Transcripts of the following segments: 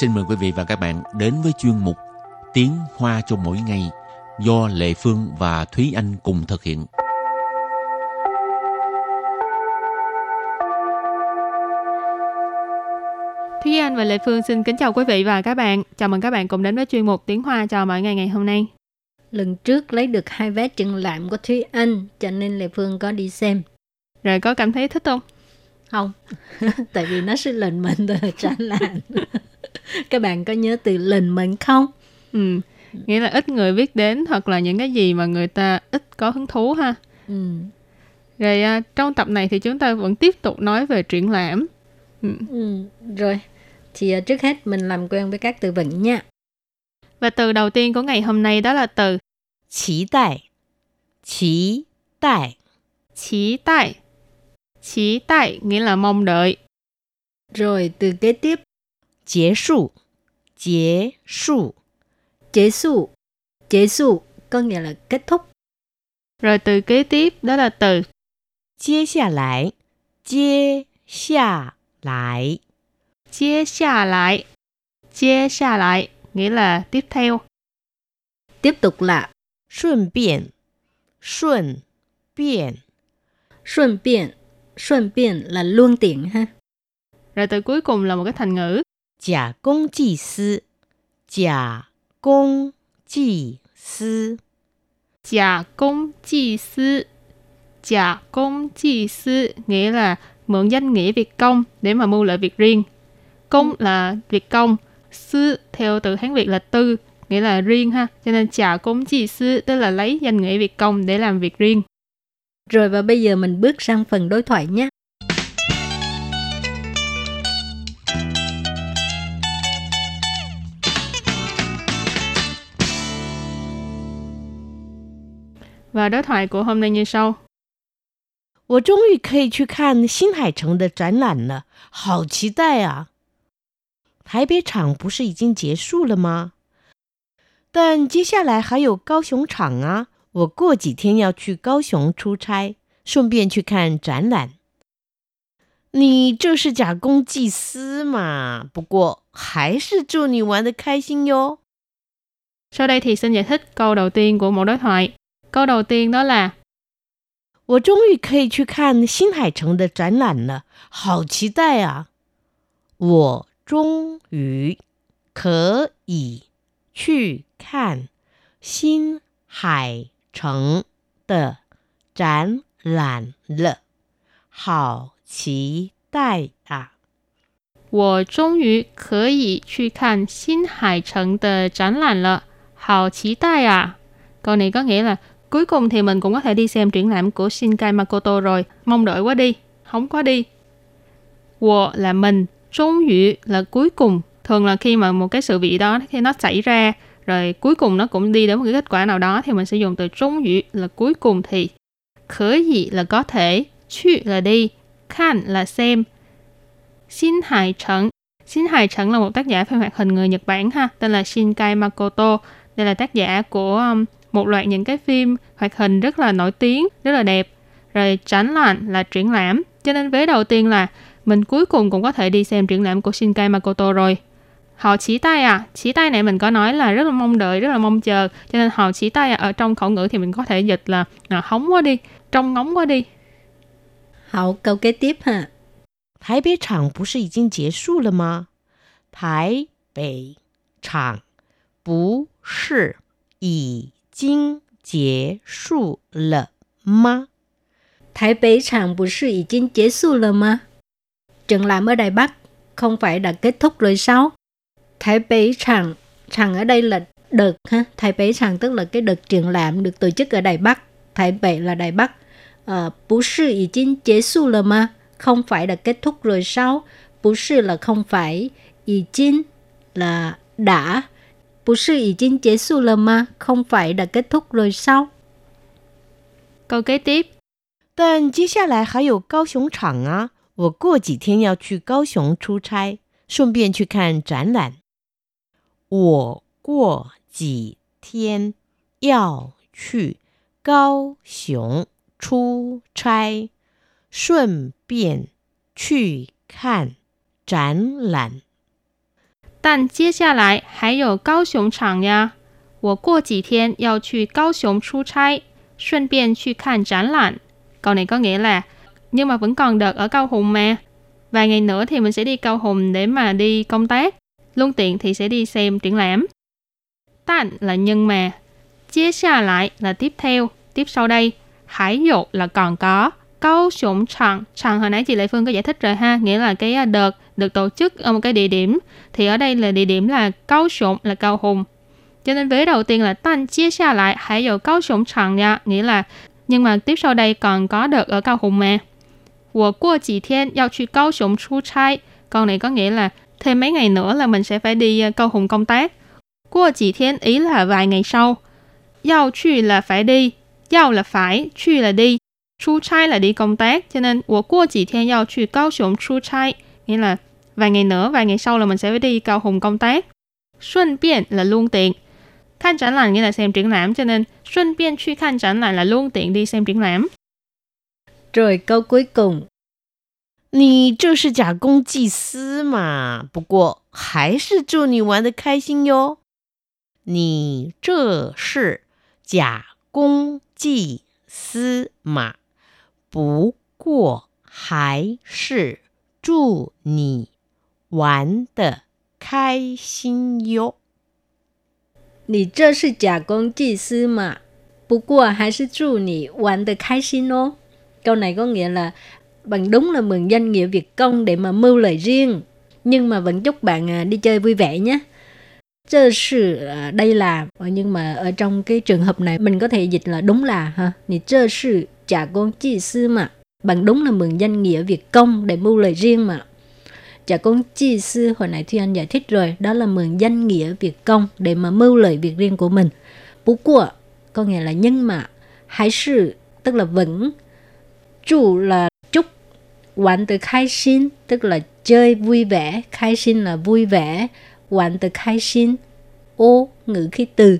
xin mời quý vị và các bạn đến với chuyên mục Tiếng Hoa cho mỗi ngày do Lệ Phương và Thúy Anh cùng thực hiện. Thúy Anh và Lệ Phương xin kính chào quý vị và các bạn. Chào mừng các bạn cùng đến với chuyên mục Tiếng Hoa cho mỗi ngày ngày hôm nay. Lần trước lấy được hai vé triển lãm của Thúy Anh, cho nên Lệ Phương có đi xem. Rồi có cảm thấy thích không? Không, tại vì nó sẽ lệnh mệnh từ triển lãm. các bạn có nhớ từ lình mình không? Ừ. Nghĩa là ít người biết đến hoặc là những cái gì mà người ta ít có hứng thú ha. Ừ. rồi à, trong tập này thì chúng ta vẫn tiếp tục nói về triển lãm. Ừ. Ừ. rồi. Thì à, trước hết mình làm quen với các từ vựng nha. Và từ đầu tiên của ngày hôm nay đó là từ Chí tại, Chí tại, Chí tại, Chí tại nghĩa là mong đợi. Rồi từ kế tiếp. 结束，结束， chế su. Chế su có nghĩa là kết thúc. Rồi từ kế tiếp đó là từ 接下来，接下来， chia xa lại. Chia xa lại nghĩa là tiếp theo. Tiếp tục là 顺便，顺便， xuân biện. Xuân biện là luôn tiện ha. Rồi từ cuối cùng là một cái thành ngữ 假公济私，假公济私， giả công chi sư. Giả công chi sư nghĩa là mượn danh nghĩa việc công để mà mưu lợi việc riêng. Công là việc công, sư theo từ Hán Việt là tư, nghĩa là riêng ha. Cho nên giả công chi sư tức là lấy danh nghĩa việc công để làm việc riêng. Rồi và bây giờ mình bước sang phần đối thoại nhé. Và đối thoại của hôm nay như sau. 我终于可以去看新海诚的展览了，好期待啊！台北场不是已经结束了吗？但接下来还有高雄场啊！我过几天要去高雄出差，顺便去看展览。你这是假公济私嘛？不过还是祝你玩的开心哟。 Sau đây thì xin giải thích câu đầu tiên của một đối thoại. Câu đầu tiên đó là 我终于可以去看新海诚的展览了，好期待啊！我终于可以去看新海诚的展览了，好期待啊！我终于可以去看新海诚的展览了，好期待啊！Câu này có nghĩa là cuối cùng thì mình cũng có thể đi xem triển lãm của Shinkai Makoto rồi, mong đợi quá đi, hóng quá đi. Wo là mình, trung yu là cuối cùng. Thường là khi mà một cái sự việc đó khi nó xảy ra rồi cuối cùng nó cũng đi đến một cái kết quả nào đó thì mình sẽ dùng từ trung yu là cuối cùng thì. Khởi gì là có thể, chu là đi, khan là xem, Shin Hải Trấn. Shin Hai Trấn là một tác giả phim hoạt hình người Nhật Bản ha, tên là Shinkai Makoto. Đây là tác giả của um, một loạt những cái phim hoạt hình rất là nổi tiếng, rất là đẹp. Rồi tránh lạnh là triển lãm. Cho nên vế đầu tiên là mình cuối cùng cũng có thể đi xem triển lãm của Shinkai Makoto rồi. Họ chỉ tay à, chỉ tay này mình có nói là rất là mong đợi, rất là mong chờ. Cho nên họ chỉ tay à, ở trong khẩu ngữ thì mình có thể dịch là à, hóng quá đi, trông ngóng quá đi. Hậu câu kế tiếp ha. 台北场不是已经结束了吗？台北场不是已 经结束了吗？ Thái Bế Tràng bù sư 已经结束了吗? Triển lãm ở Đài Bắc không phải đã kết thúc rồi sao? Thái Bế Tràng, Tràng ở đây là đợt ha. Thái Bế Tràng tức là cái đợt triển lãm được tổ chức ở Đài Bắc. Thái Bế là Đài Bắc. Ờ, bù sư 已经结束了吗? Không phải đã kết thúc rồi sao? Bù sư là không phải. 已经 là đã. Bù sư 已经结束了吗? Không phải đã kết thúc rồi sao? Câu kế tiếp, 但接下来还有高雄场啊！我过几天要去高雄出差，顺便去看展览。我过几天要去高雄出差，顺便去看展览。 但接下来还有高雄场呀。我过几天要去高雄出差，顺便去看展览. Câu này có nghĩa là nhưng mà vẫn còn đợt ở Cao Hùng mà. Vài ngày nữa thì mình sẽ đi Cao Hùng để mà đi công tác. Luôn tiện thì sẽ đi xem triển lãm. Tàn là nhưng mà. Chia xa lại là tiếp theo, tiếp sau đây. Hải dụ là còn có. câu Sủng Tràng, Tràng hồi nãy chị Lệ Phương có giải thích rồi ha, nghĩa là cái à, đợt được tổ chức ở một cái địa điểm. Thì ở đây là địa điểm là câu Sủng là Cao Hùng. Cho nên vế đầu tiên là tan chia xa lại, hãy dụ câu Sủng Tràng nha, nghĩa là nhưng mà tiếp sau đây còn có đợt ở Cao Hùng mà. Wo qua chỉ thiên yao chu Cao Sủng chu trai. Câu này có nghĩa là thêm mấy ngày nữa là mình sẽ phải đi à, Cao Hùng công tác. Qua chỉ thiên ý là vài ngày sau. Yao chu là phải đi, yao là phải, chu là đi. Chu trai là đi công tác. Cho nên, 我过几天要去高雄出差. Nghĩa là vài ngày nữa, vài ngày sau là mình sẽ phải đi Cao Hùng công tác. Xuân biên là luôn tiện. Khăn triển lãm nghĩa là xem triển lãm. Cho nên, xuân biên 去看展览 là luôn tiện đi xem triển lãm. Rồi câu cuối cùng. 你这是假公济私嘛？不过还是祝你玩的开心哟。你这是假公济私嘛？ 不过还是祝你玩的开心哟。你这是假公济私嘛？不过还是祝你玩的开心哦。Câu này có nghĩa là bằng đúng là mừng danh nghĩa việc công để mà mưu lợi riêng nhưng mà vẫn chúc bạn à, đi chơi vui vẻ nhé Chơ sự à, đây là nhưng mà ở trong cái trường hợp này mình có thể dịch là đúng là ha thì chơ sự trả con chi sư mà. Bằng đúng là mừng danh nghĩa việc công để mưu lợi riêng mà. Trả con chi sư hồi nãy Thuy Anh giải thích rồi đó là mừng danh nghĩa việc công để mà mưu lợi việc riêng của mình. Bú của có nghĩa là nhưng mà hãy sự tức là vẫn chủ là chúc Quán từ khai xin tức là chơi vui vẻ, khai xin là vui vẻ, quán từ khai xin, ô ngữ khí từ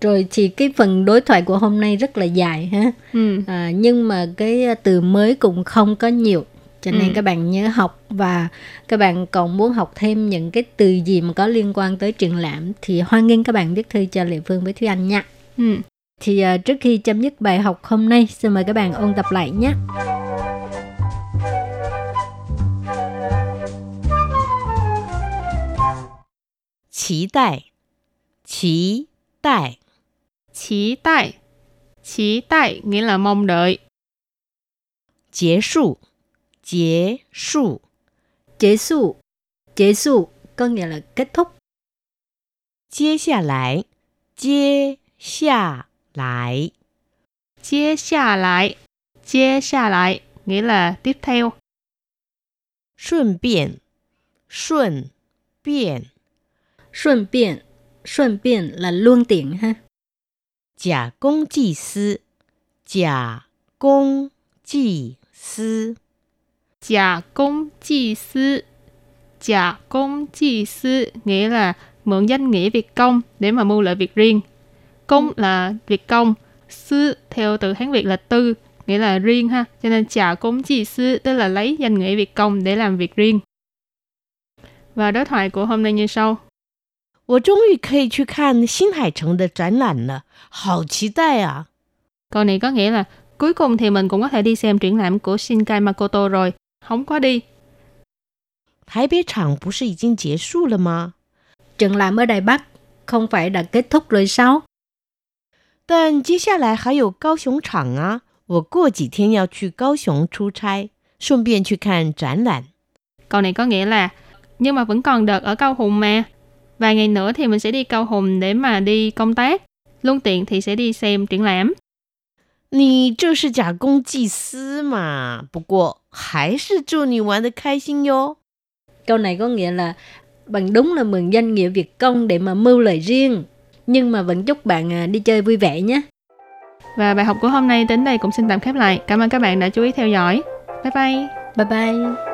rồi thì cái phần đối thoại của hôm nay rất là dài ha ừ. à, nhưng mà cái à, từ mới cũng không có nhiều cho nên ừ. các bạn nhớ học và các bạn còn muốn học thêm những cái từ gì mà có liên quan tới triển lãm thì hoan nghênh các bạn viết thư cho lệ phương với thúy anh nha ừ. thì à, trước khi chấm dứt bài học hôm nay xin mời các bạn ôn tập lại nhé Chí đại Chí đại 期待，期待 nghĩa là mong đợi. 结束，结束，结束，结束 có nghĩa là kết thúc. 接下来，接下来，接下来，接下来 nghĩa là tiếp theo. 顺便，顺便。顺便，顺便 là luôn tiện ha. 假公济私，假公济私，假公济私，假公济私 nghĩa là mượn danh nghĩa việc công để mà mưu lợi việc riêng. Công là việc công, sư theo từ Hán Việt là tư, nghĩa là riêng ha. Cho nên trả công chi sư tức là lấy danh nghĩa việc công để làm việc riêng. Và đối thoại của hôm nay như sau. 我终于可以去看新海诚的展览了，好期待啊！Câu này có nghĩa là cuối cùng thì mình cũng có thể đi xem triển lãm của Shinkai Makoto rồi, không có đi. 台北场不是已经结束了吗？Triển lãm ở Đài Bắc không phải đã kết thúc rồi sao? 但接下来还有高雄场啊！我过几天要去高雄出差，顺便去看展览。Câu này có nghĩa là nhưng mà vẫn còn đợt ở Cao Hùng mà. Vài ngày nữa thì mình sẽ đi Cao Hùng để mà đi công tác. Luôn tiện thì sẽ đi xem triển lãm. 你这是假公济私嘛？不过还是祝你玩的开心哟。Câu này có nghĩa là bằng đúng là mừng danh nghĩa việc công để mà mưu lợi riêng. Nhưng mà vẫn chúc bạn à, đi chơi vui vẻ nhé. Và bài học của hôm nay đến đây cũng xin tạm khép lại. Cảm ơn các bạn đã chú ý theo dõi. Bye bye. Bye bye.